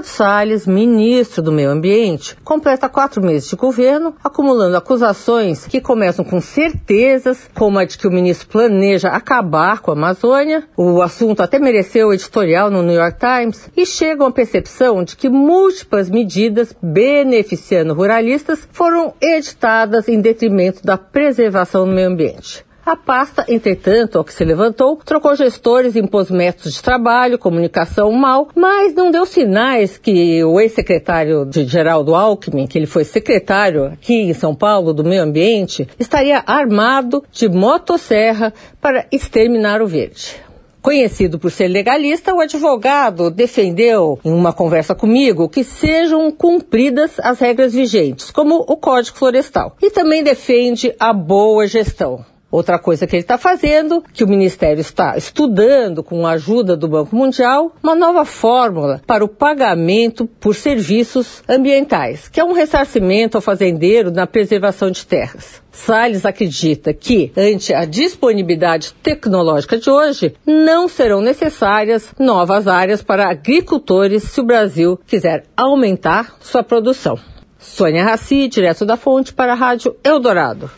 Ricardo Salles, ministro do Meio Ambiente, completa quatro meses de governo, acumulando acusações que começam com certezas, como a de que o ministro planeja acabar com a Amazônia. O assunto até mereceu editorial no New York Times e chegam à percepção de que múltiplas medidas beneficiando ruralistas foram editadas em detrimento da preservação do meio ambiente. A pasta, entretanto, ao que se levantou, trocou gestores, impôs métodos de trabalho, comunicação mal, mas não deu sinais que o ex-secretário de Geraldo Alckmin, que ele foi secretário aqui em São Paulo do Meio Ambiente, estaria armado de motosserra para exterminar o verde. Conhecido por ser legalista, o advogado defendeu, em uma conversa comigo, que sejam cumpridas as regras vigentes, como o Código Florestal. E também defende a boa gestão. Outra coisa que ele está fazendo, que o Ministério está estudando com a ajuda do Banco Mundial, uma nova fórmula para o pagamento por serviços ambientais, que é um ressarcimento ao fazendeiro na preservação de terras. Salles acredita que, ante a disponibilidade tecnológica de hoje, não serão necessárias novas áreas para agricultores se o Brasil quiser aumentar sua produção. Sônia Raci, direto da fonte para a Rádio Eldorado.